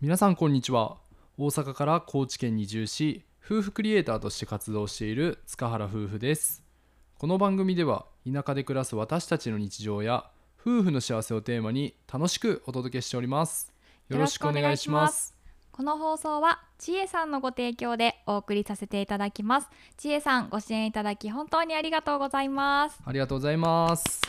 皆さんこんにちは。大阪から高知県に移住し夫婦クリエイターとして活動している塚原夫婦です。この番組では田舎で暮らす私たちの日常や夫婦の幸せをテーマに楽しくお届けしております。よろしくお願いします。この放送はちえさんのご提供でお送りさせていただきます。ちえさんご支援いただき本当にありがとうございます。ありがとうございます。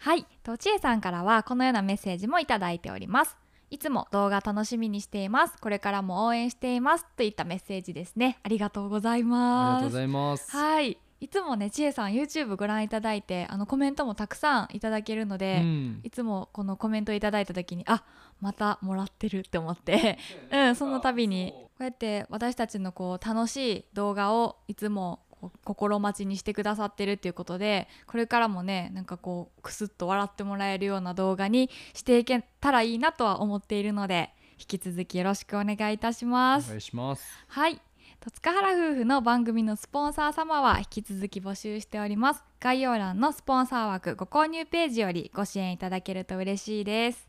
はい。とちえさんからはこのようなメッセージもいただいておりますいつも動画楽しみにしています。これからも応援していますといったメッセージですね。ありがとうございありますがとうございます。はい。いつもねちえさん YouTube ご覧いただいてあのコメントもたくさんいただけるので、うん。いつもこのコメントいただいた時にあまたもらってるって思って。うんその度にこうやって私たちのこう楽しい動画をいつも心待ちにしてくださってるっていうことでこれからもねなんかこうクスッと笑ってもらえるような動画にしていけたらいいなとは思っているので引き続きよろしくお願いいたしますお願いしますはい。と塚原夫婦の番組のスポンサー様は引き続き募集しております。概要欄のスポンサー枠ご購入ページよりご支援いただけると嬉しいです。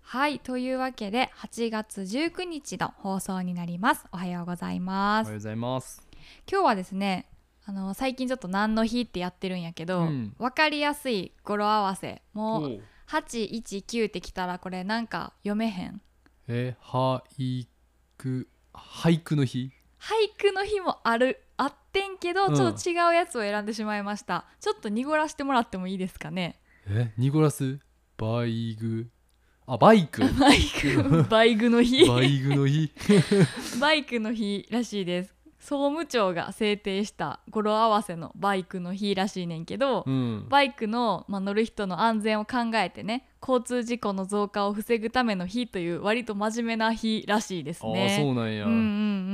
はい。というわけで8月19日の放送になります。おはようございおます。はようございます今日はですね、あの最近ちょっと何の日ってやってるんやけど、うん。わかりやすい語呂合わせ。もう。おう819ってきたらこれなんか読めへん。え俳句俳句の日？俳句の日もあるあってんけど、うん。ちょっと違うやつを選んでしまいました。ちょっと濁らしてもらってもいいですかね？えニコラスバイグあバイク。バイクバイクの日。バイグの日。バイクの日らしいです総務庁が制定した語呂合わせのバイクの日らしいねんけど、うん。バイクの、まあ、乗る人の安全を考えてね交通事故の増加を防ぐための日という割と真面目な日らしいですああね。そうなんや、うんうんう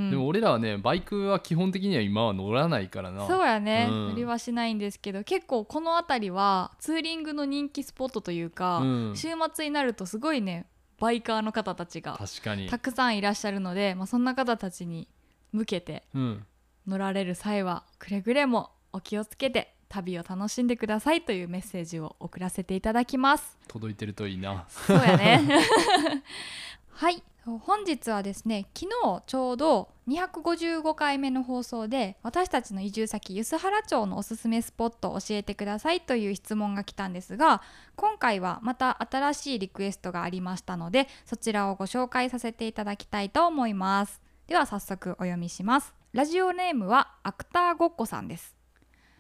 ん、でも俺らはねバイクは基本的には今は乗らないからな。そうやね、うん。乗りはしないんですけど結構この辺りはツーリングの人気スポットというか、うん。週末になるとすごいねバイカーの方たちが確かに。たくさんいらっしゃるので、まあ、そんな方たちに向けてうん。乗られる際はくれぐれもお気をつけて旅を楽しんでくださいというメッセージを送らせていただきます。届いてるといいな。そうやね。はい。本日はですね昨日ちょうど255回目の放送で私たちの移住先梼原町のおすすめスポットを教えてくださいという質問が来たんですが今回はまた新しいリクエストがありましたのでそちらをご紹介させていただきたいと思いますでは早速お読みします。ラジオネームはアクターごっこさんです。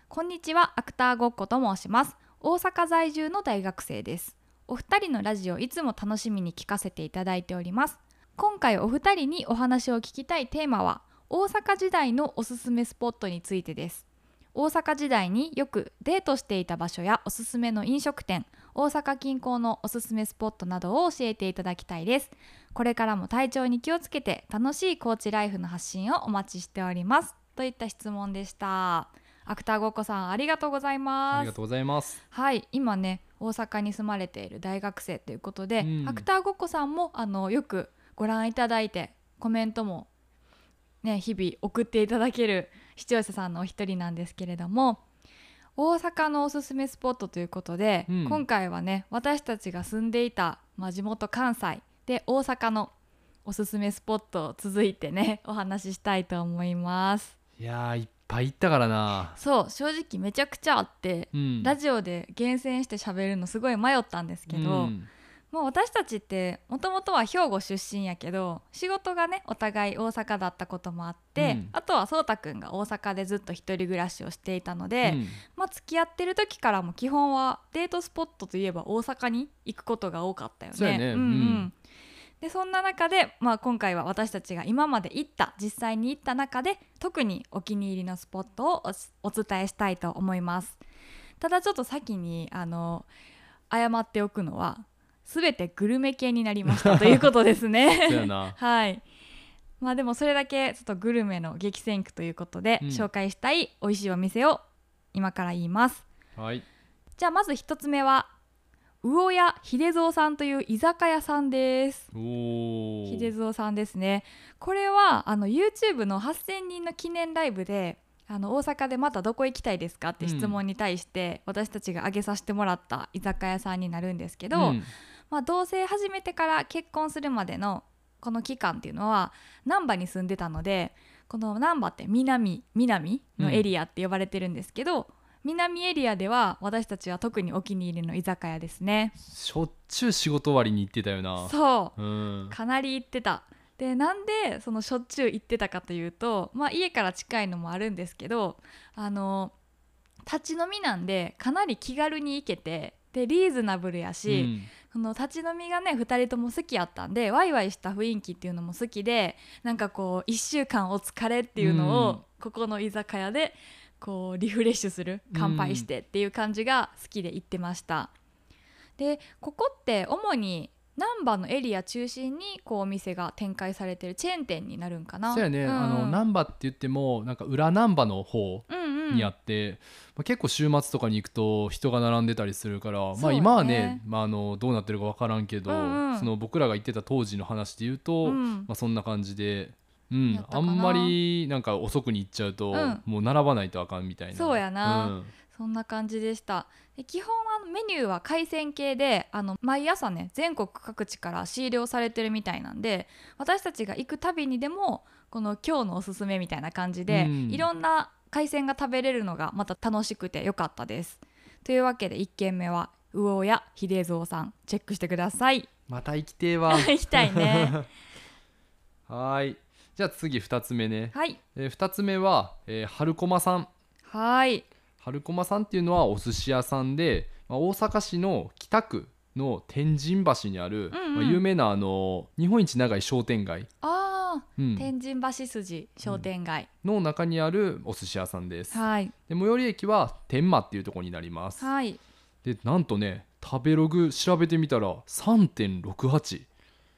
こんにちはアクターごっこと申します。大阪在住の大学生です。お二人のラジオいつも楽しみに聞かせていただいております。今回お二人にお話を聞きたいテーマは大阪時代のおすすめスポットについてです。大阪時代によくデートしていた場所やおすすめの飲食店大阪近郊のおすすめスポットなどを教えていただきたいです。これからも体調に気をつけて楽しいコーチライフの発信をお待ちしております。といった質問でした。アクターごっこさんありがとうございます。ありがとうございます。はい今ね大阪に住まれている大学生ということで、うん。アクターごっこさんもあのよくご覧いただいてコメントもね日々送っていただける視聴者さんのお一人なんですけれども大阪のおすすめスポットということで、うん。今回はね私たちが住んでいた、まあ、地元関西で大阪のおすすめスポットを続いてね お話ししたいと思います。いやーいっぱい行ったからな。そう正直めちゃくちゃあってうん。ラジオで厳選して喋るのすごい迷ったんですけど、うんもう私たちってもともとは兵庫出身やけど仕事がねお互い大阪だったこともあって、うん。あとはそうたくんが大阪でずっと一人暮らしをしていたので、うん。まあ付き合ってる時からも基本はデートスポットといえば大阪に行くことが多かったよね。そうやね。んうん。うん。でそんな中で、まあ、今回は私たちが今まで行った実際に行った中で特にお気に入りのスポットをおお伝えしたいと思います。ただちょっと先にあの謝っておくのは全てグルメ系になりました ということですね。はい。まあでもそれだけちょっとグルメの激戦区ということで、うん。紹介したい美味しいお店を今から言います。はい。じゃあまず一つ目は魚屋秀蔵さんという居酒屋さんです。おお秀蔵さんですね。これはあの YouTube の8000人の記念ライブであの大阪でまたどこ行きたいですかって質問に対して、私たちが挙げさせてもらった居酒屋さんになるんですけど、うんまあ、同棲始めてから結婚するまでのこの期間っていうのは難波に住んでたのでこの難波って南南のエリアって呼ばれてるんですけど、南エリアでは私たちは特にお気に入りの居酒屋ですね。しょっちゅう仕事終わりに行ってたよな。そう。うん。かなり行ってた。でなんでそのしょっちゅう行ってたかというと、まあ、家から近いのもあるんですけどあの立ち飲みなんでかなり気軽に行けてでリーズナブルやし、その立ち飲みがね2人とも好きやったんでワイワイした雰囲気っていうのも好きでなんかこう1週間お疲れっていうのうん。をここの居酒屋でこうリフレッシュする乾杯してっていう感じが好きで行ってました。でここって主に難波のエリア中心にこうお店が展開されてるチェーン店になるんかな。そうやね、んあの難波って言ってもなんか裏難波の方。うんうんにあって、まあ、結構週末とかに行くと人が並んでたりするから、まあ今はね、まあ、あのどうなってるか分からんけど、うんうん。その僕らが行ってた当時の話で言うと、うん。まあ、そんな感じで、うん。あんまりなんか遅くに行っちゃうと、うん。もう並ばないとあかんみたいな。そうやな。うん。そんな感じでした。で基本はメニューは海鮮系であの毎朝ね全国各地から仕入れをされてるみたいなんで私たちが行くたびにでもこの今日のおすすめみたいな感じで、うん。いろんな海鮮が食べれるのがまた楽しくてよかったです。というわけで1軒目は魚屋秀蔵さん。チェックしてください。また行きてえわ。行きたいね。はーい。じゃあ次2つ目ね、はい。えー、2つ目は、えー、春駒さん。はい。春駒さんっていうのはお寿司屋さんで、まあ、大阪市の北区の天神橋にある、うんうん。まあ、有名なあの日本一長い商店街、あ天神橋筋商店街、の中にあるお寿司屋さんです。はい。で最寄り駅は天満っていうところになります。はい。でなんとね食べログ調べてみたら3.68。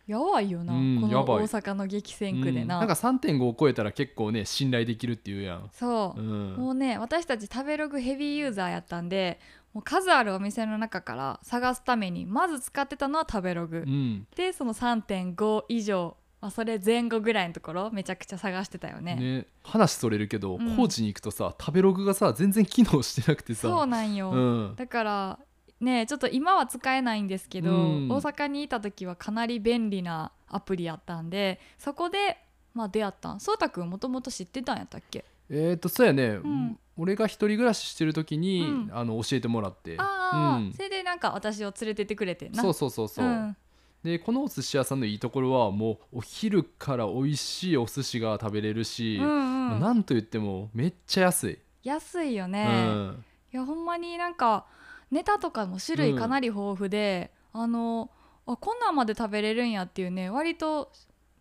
やばいよな、うんこの大阪の激戦区でな,、うん。なんか3.5を超えたら結構ね信頼できるっていうやん。そう。う、ん。もうね私たち食べログヘビーユーザーやったんでもう数あるお店の中から探すためにまず使ってたのは食べログ、うん。でその3.5以上、まあ、それ前後ぐらいのところめちゃくちゃ探してたよね。ね、話それるけど、うん。高知に行くとさ食べログがさ全然機能してなくてさ。そうなんよ、うん、だからねちょっと今は使えないんですけど、うん。大阪にいた時はかなり便利なアプリやったんでそこでまあ出会ったん。そうたくんもともと知ってたんやったっけ？えっ、とそうやね、ん。俺が一人暮らししてる時に、うん。あの教えてもらって。ああ、うん。それでなんか私を連れてってくれてんな。そうそうそうそう、んでこのお寿司屋さんのいいところはもうお昼から美味しいお寿司が食べれるし、うんうん。まあなんと言ってもめっちゃ安い、安いようね、ん、いやほんまになんかネタとかも種類かなり豊富で、あのあこんなんまで食べれるんやっていうね割と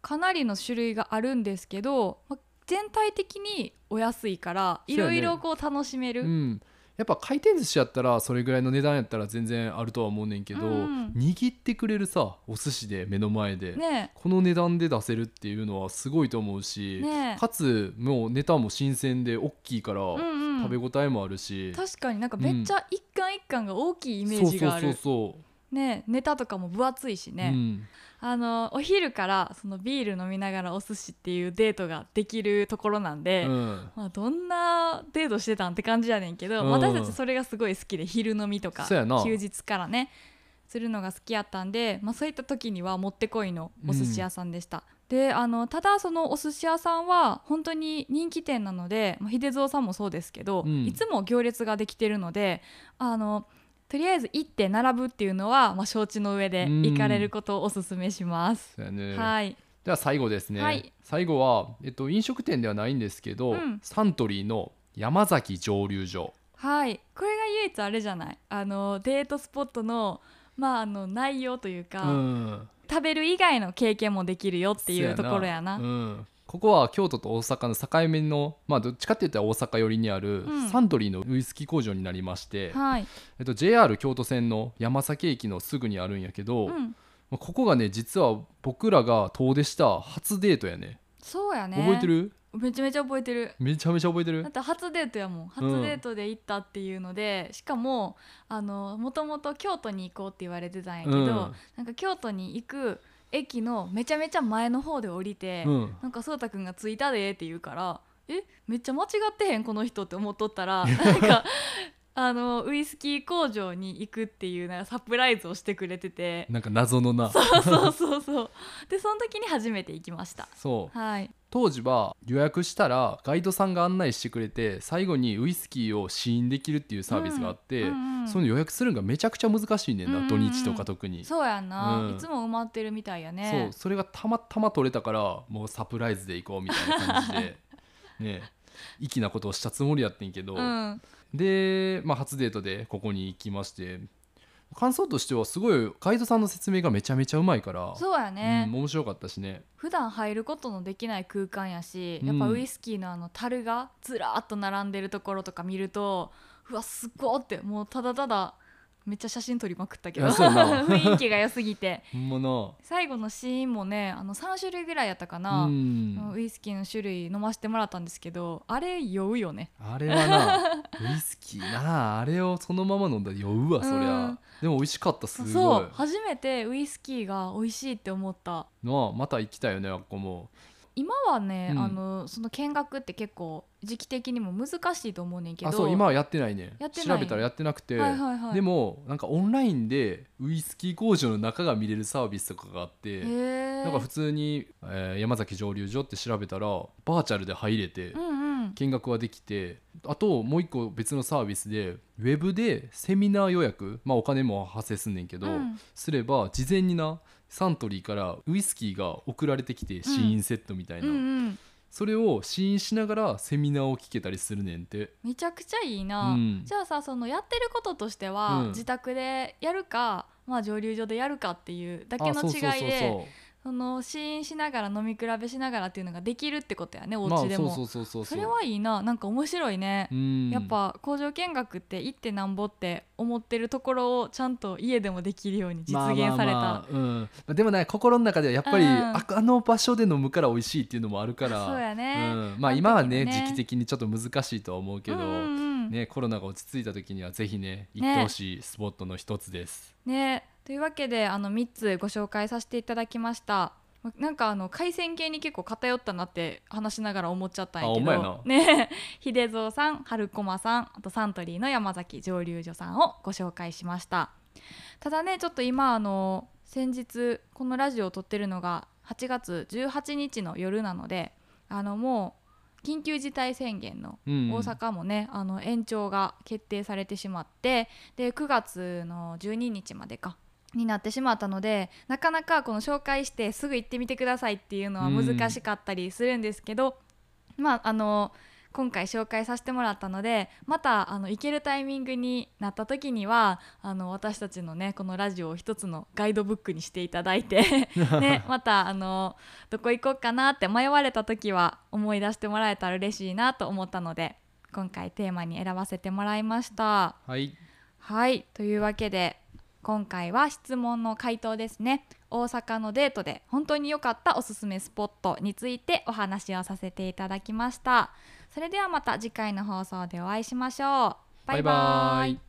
かなりの種類があるんですけど、ま全体的にお安いからいろいろこう楽しめる、うん、やっぱ回転寿司やったらそれぐらいの値段やったら全然あるとは思うねんけど、うん。握ってくれるさお寿司で目の前で、ねこの値段で出せるっていうのはすごいと思うし、ねかつもうネタも新鮮で大きいから、うんうん。食べ応えもあるし、確かになんかめっちゃ一貫一貫が大きいイメージがある、そうそうそうねネタとかも分厚いしね、うん。あのお昼からそのビール飲みながらお寿司っていうデートができるところなんで、うん。まあ、どんなデートしてたんって感じやねんけど、うん。私たちそれがすごい好きで昼飲みとか休日からねするのが好きやったんで、まあ、そういった時にはもってこいのお寿司屋さんでした、であのただそのお寿司屋さんは本当に人気店なので、まあ、秀蔵さんもそうですけど、うん。いつも行列ができてるのであのとりあえず行って並ぶっていうのは、まあ、承知の上でうん。行かれることをおすすめします。ね。はい、では最後ですね、はい。最後は、えっと、飲食店ではないんですけど、うん。サントリーの山崎蒸留所。はい、これが唯一あれじゃない？あのデートスポットの,、まあ、あの内容というか、うん。食べる以外の経験もできるよっていうところやな。うん、ここは京都と大阪の境目のまあどっちかって言ったら大阪寄りにあるうん。サントリーのウイスキー工場になりまして、はい、えっと、JR 京都線の山崎駅のすぐにあるんやけど、まうん、あここがね実は僕らが遠出した初デートやね。そうやね。覚えてる？めちゃめちゃ覚えてる。めちゃめちゃ覚えてる？だって初デートやもん。初デートで行ったっていうので、しかもあのもともと京都に行こうって言われてたんやけど、うん。なんか京都に行く駅のめちゃめちゃ前の方で降りて、うん。なんかそうたくんが着いたでって言うからえめっちゃ間違ってへんこの人って思っとったら なんかあのウイスキー工場に行くっていうなサプライズをしてくれてて。なんか謎のな。そうそうそうそう。でその時に初めて行きました。そう。はい。当時は予約したらガイドさんが案内してくれて最後にウイスキーを試飲できるっていうサービスがあって、うんうんうんその予約するのがめちゃくちゃ難しいねんな、うん土日とか特に。そうやんな、うん。いつも埋まってるみたいやそう。ねそれがたまたま取れたからもうサプライズで行こうみたいな感じでね。粋なことをしたつもりやってんけど、うんで、まあ、初デートでここに行きまして感想としてはすごいガイドさんの説明がめちゃめちゃうまいからそうやね、うん、面白かったしね。普段入ることのできない空間やし、うん。やっぱウイスキーのあの樽がずらーっと並んでるところとか見るとうわすっごーってもうただただめっちゃ写真撮りまくったけど。雰囲気が良すぎて。最後のシーンもねあの3種類ぐらいやったかな、うん。ウイスキーの種類飲ませてもらったんですけどあれ酔うよね。あれはな ウイスキーな。あれをそのまま飲んだら酔うわそりゃ、うん。でも美味しかったすごい。そう初めてウイスキーが美味しいって思った。なあまた行きたいよねあっこも今はね、うん。あのその見学って結構時期的にも難しいと思うねんけどあそう今はやってないね。やってない？調べたらやってなくて、はいはいはい。でもなんかオンラインでウイスキー工場の中が見れるサービスとかがあってへえなんか普通に、えー山崎蒸留所って調べたらバーチャルで入れてうんうん見学はできてあともう一個別のサービスでウェブでセミナー予約まあお金も発生すんねんけど、うん。すれば事前になサントリーからウイスキーが送られてきて試飲セットみたいな、うんうん。それを試飲しながらセミナーを聞けたりするねんて。めちゃくちゃいいな、うん。じゃあさそのやってることとしては、うん。自宅でやるかまあ蒸留所でやるかっていうだけの違いでそその試飲しながら飲み比べしながらっていうのができるってことやねお家でも、そうそうそうそうそれはいいな。なんか面白いね、うん。やっぱ工場見学って行ってなんぼって思ってるところをちゃんと家でもできるように実現された、まあまあまあうん。まあでもね心の中ではやっぱり、うん。ああの場所で飲むから美味しいっていうのもあるから。そうやね。うん、まあ今はね。のね時期的にちょっと難しいとは思うけど、うんうんうん。ね、コロナが落ち着いた時にはぜひね行ってほしいスポットの一つです。ねというわけであの3つご紹介させていただきました。なんかあの海鮮系に結構偏ったなって話しながら思っちゃったんやけど。ね。秀蔵さん春駒さんあとサントリーの山崎蒸留所さんをご紹介しました。ただねちょっと今あの先日このラジオを撮ってるのが8月18日の夜なのであのもう緊急事態宣言のうん大阪もね、あの延長が決定されてしまってで9月の12日までかになってしまったのでなかなかこの紹介してすぐ行ってみてくださいっていうのは難しかったりするんですけど、まああの今回紹介させてもらったのでまたあの行けるタイミングになった時にはあの私たちのねこのラジオを一つのガイドブックにしていただいて ね、またあのどこ行こうかなって迷われた時は思い出してもらえたら嬉しいなと思ったので今回テーマに選ばせてもらいました。はい、はい。というわけで今回は質問の回答ですね。大阪のデートで本当に良かったおすすめスポットについてお話をさせていただきました。それではまた次回の放送でお会いしましょう。バイバイ。バイバイ。